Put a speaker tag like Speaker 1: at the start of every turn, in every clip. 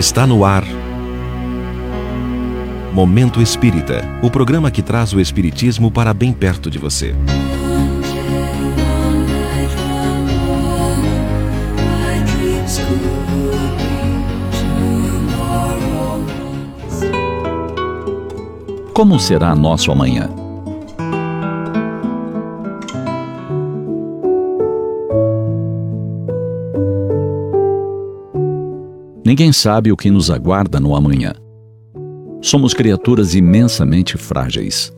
Speaker 1: Está no ar. Momento Espírita o programa que traz o Espiritismo para bem perto de você.
Speaker 2: Como será nosso amanhã? Ninguém sabe o que nos aguarda no amanhã. Somos criaturas imensamente frágeis.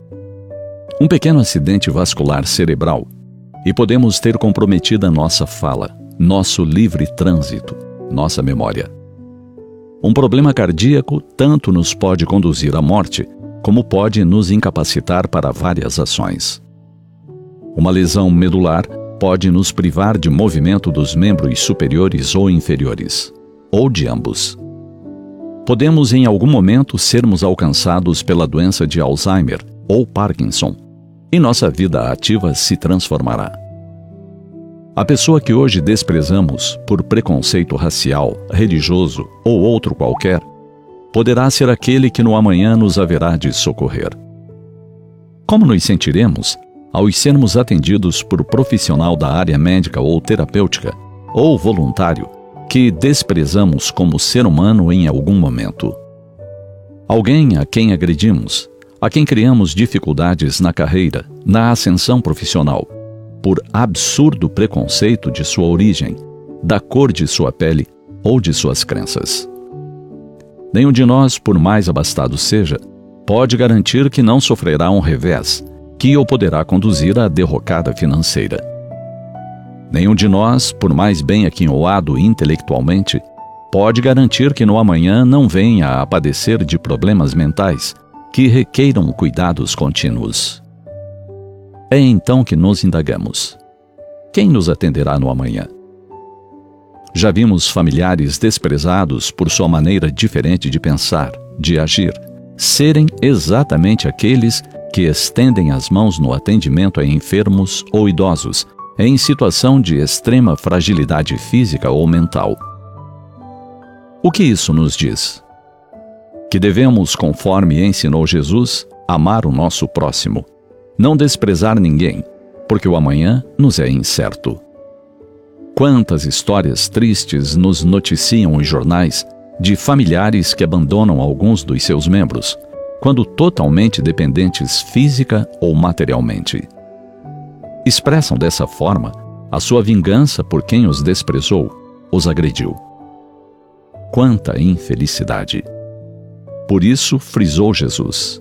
Speaker 2: Um pequeno acidente vascular cerebral e podemos ter comprometida nossa fala, nosso livre trânsito, nossa memória. Um problema cardíaco tanto nos pode conduzir à morte, como pode nos incapacitar para várias ações. Uma lesão medular pode nos privar de movimento dos membros superiores ou inferiores ou de ambos. Podemos em algum momento sermos alcançados pela doença de Alzheimer ou Parkinson, e nossa vida ativa se transformará. A pessoa que hoje desprezamos por preconceito racial, religioso ou outro qualquer, poderá ser aquele que no amanhã nos haverá de socorrer. Como nos sentiremos ao sermos atendidos por profissional da área médica ou terapêutica, ou voluntário, que desprezamos como ser humano em algum momento. Alguém a quem agredimos, a quem criamos dificuldades na carreira, na ascensão profissional, por absurdo preconceito de sua origem, da cor de sua pele ou de suas crenças. Nenhum de nós, por mais abastado seja, pode garantir que não sofrerá um revés que o poderá conduzir à derrocada financeira. Nenhum de nós, por mais bem aquinhoado intelectualmente, pode garantir que no amanhã não venha a padecer de problemas mentais que requeiram cuidados contínuos. É então que nos indagamos: quem nos atenderá no amanhã? Já vimos familiares desprezados por sua maneira diferente de pensar, de agir, serem exatamente aqueles que estendem as mãos no atendimento a enfermos ou idosos em situação de extrema fragilidade física ou mental. O que isso nos diz? Que devemos, conforme ensinou Jesus, amar o nosso próximo, não desprezar ninguém, porque o amanhã nos é incerto. Quantas histórias tristes nos noticiam os jornais de familiares que abandonam alguns dos seus membros, quando totalmente dependentes física ou materialmente expressam dessa forma a sua vingança por quem os desprezou, os agrediu. Quanta infelicidade! Por isso, frisou Jesus: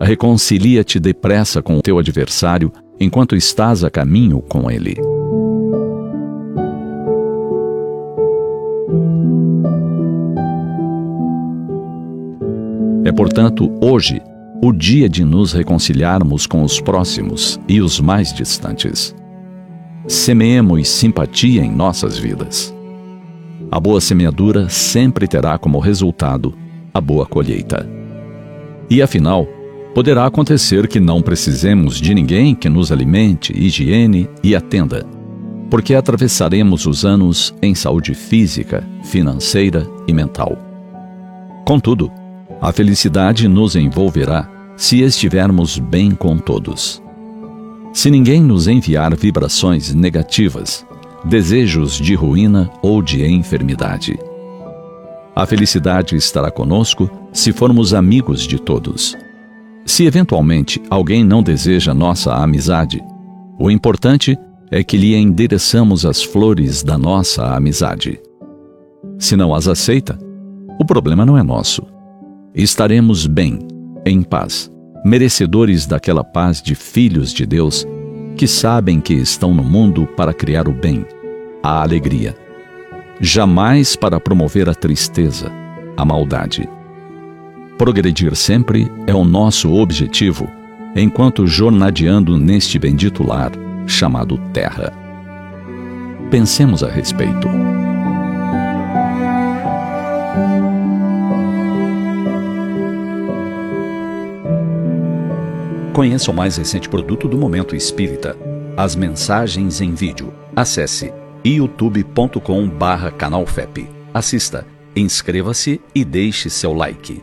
Speaker 2: Reconcilia-te depressa com o teu adversário enquanto estás a caminho com ele. É, portanto, hoje o dia de nos reconciliarmos com os próximos e os mais distantes. Semeemos simpatia em nossas vidas. A boa semeadura sempre terá como resultado a boa colheita. E afinal, poderá acontecer que não precisemos de ninguém que nos alimente, higiene e atenda, porque atravessaremos os anos em saúde física, financeira e mental. Contudo, a felicidade nos envolverá se estivermos bem com todos. Se ninguém nos enviar vibrações negativas, desejos de ruína ou de enfermidade. A felicidade estará conosco se formos amigos de todos. Se eventualmente alguém não deseja nossa amizade, o importante é que lhe endereçamos as flores da nossa amizade. Se não as aceita, o problema não é nosso. Estaremos bem em paz, merecedores daquela paz de filhos de Deus que sabem que estão no mundo para criar o bem, a alegria, jamais para promover a tristeza, a maldade. Progredir sempre é o nosso objetivo, enquanto jornadeando neste bendito lar chamado Terra. Pensemos a respeito. Conheça o mais recente produto do Momento Espírita, as mensagens em vídeo. Acesse youtube.com/canalfep. Assista Inscreva-se e deixe seu like.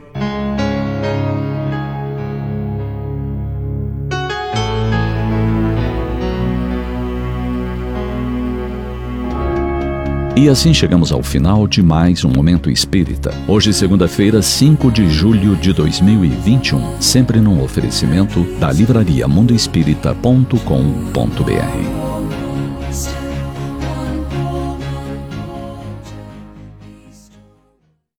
Speaker 2: E assim chegamos ao final de mais um Momento Espírita. Hoje, segunda-feira, 5 de julho de 2021. Sempre num oferecimento da livraria mundoespírita.com.br.